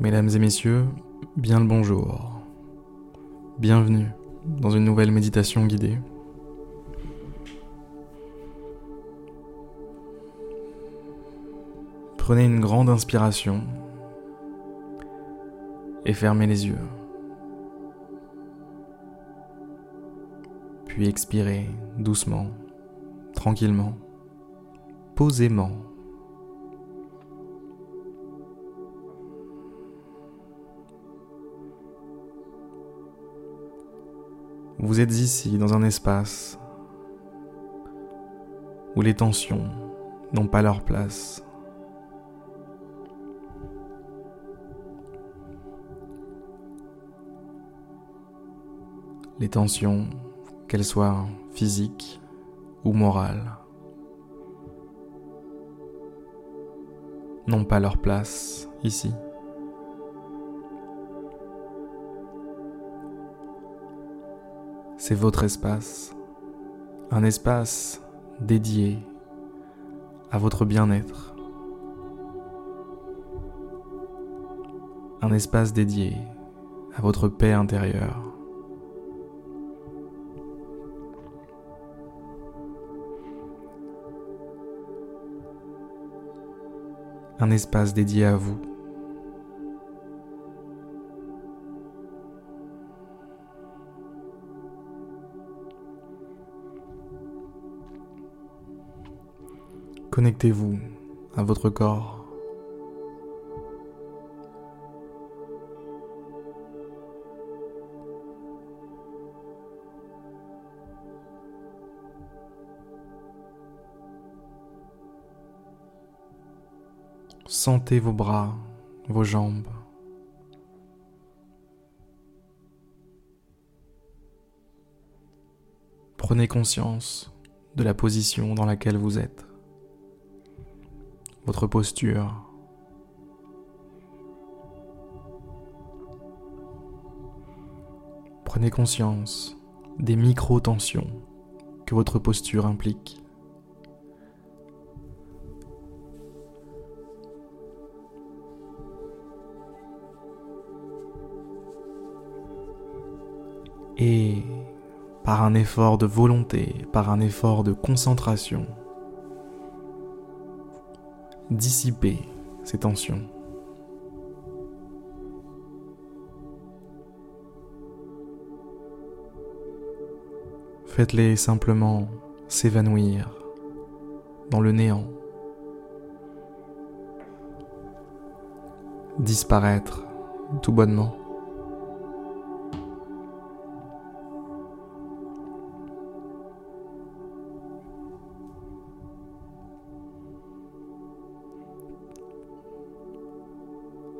Mesdames et messieurs, bien le bonjour. Bienvenue dans une nouvelle méditation guidée. Prenez une grande inspiration et fermez les yeux. Puis expirez doucement, tranquillement, posément. Vous êtes ici dans un espace où les tensions n'ont pas leur place. Les tensions, qu'elles soient physiques ou morales, n'ont pas leur place ici. C'est votre espace, un espace dédié à votre bien-être, un espace dédié à votre paix intérieure. Un espace dédié à vous. Connectez-vous à votre corps. Sentez vos bras, vos jambes. Prenez conscience de la position dans laquelle vous êtes votre posture. Prenez conscience des micro-tensions que votre posture implique. Et par un effort de volonté, par un effort de concentration, dissiper ces tensions. Faites-les simplement s'évanouir dans le néant, disparaître tout bonnement.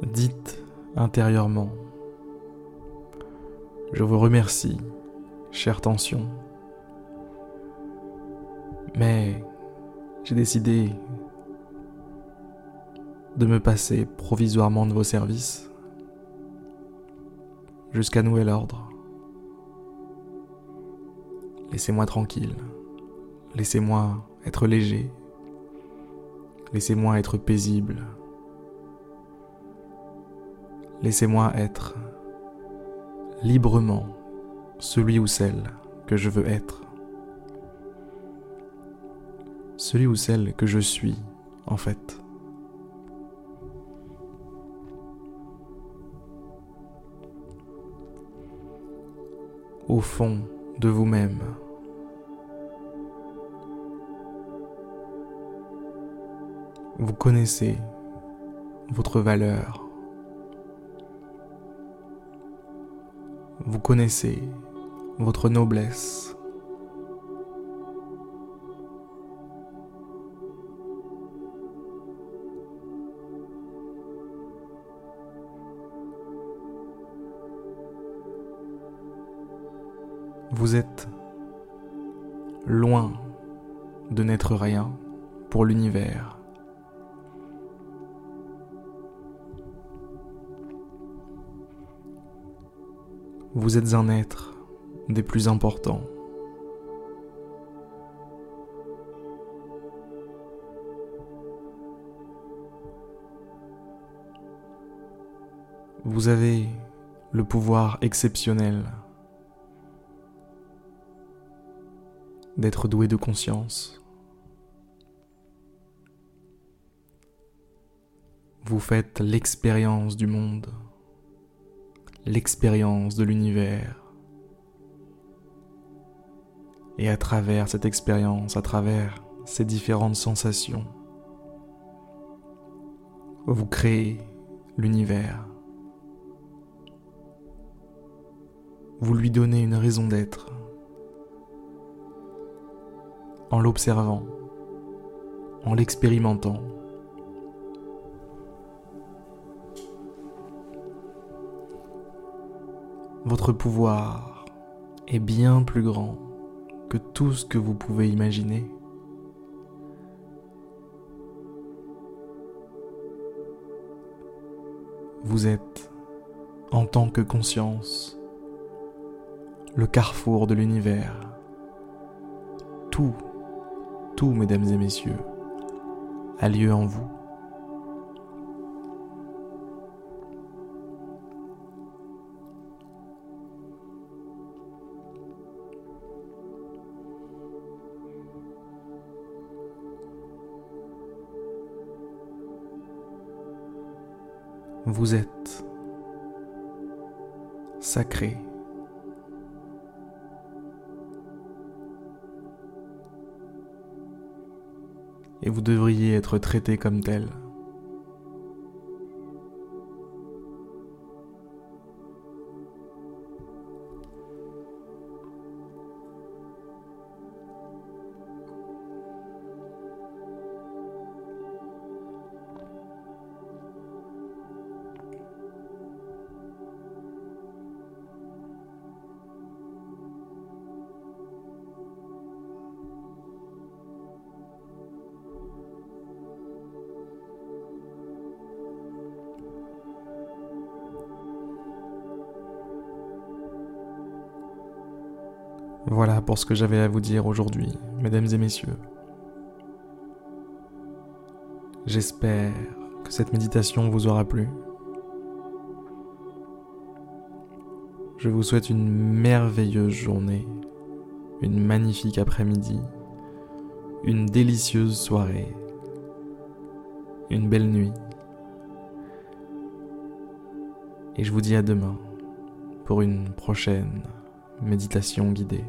Dites intérieurement Je vous remercie, chère tension, mais j'ai décidé de me passer provisoirement de vos services jusqu'à nouvel ordre. Laissez-moi tranquille, laissez-moi être léger, laissez-moi être paisible. Laissez-moi être librement celui ou celle que je veux être. Celui ou celle que je suis, en fait. Au fond de vous-même. Vous connaissez votre valeur. Vous connaissez votre noblesse. Vous êtes loin de n'être rien pour l'univers. Vous êtes un être des plus importants. Vous avez le pouvoir exceptionnel d'être doué de conscience. Vous faites l'expérience du monde, l'expérience de l'univers. Et à travers cette expérience, à travers ces différentes sensations, vous créez l'univers. Vous lui donnez une raison d'être en l'observant, en l'expérimentant. Votre pouvoir est bien plus grand que tout ce que vous pouvez imaginer. Vous êtes, en tant que conscience, le carrefour de l'univers. Tout, tout, mesdames et messieurs, a lieu en vous. Vous êtes sacré. Et vous devriez être traité comme tel. Voilà pour ce que j'avais à vous dire aujourd'hui, mesdames et messieurs. J'espère que cette méditation vous aura plu. Je vous souhaite une merveilleuse journée, une magnifique après-midi, une délicieuse soirée, une belle nuit. Et je vous dis à demain pour une prochaine méditation guidée.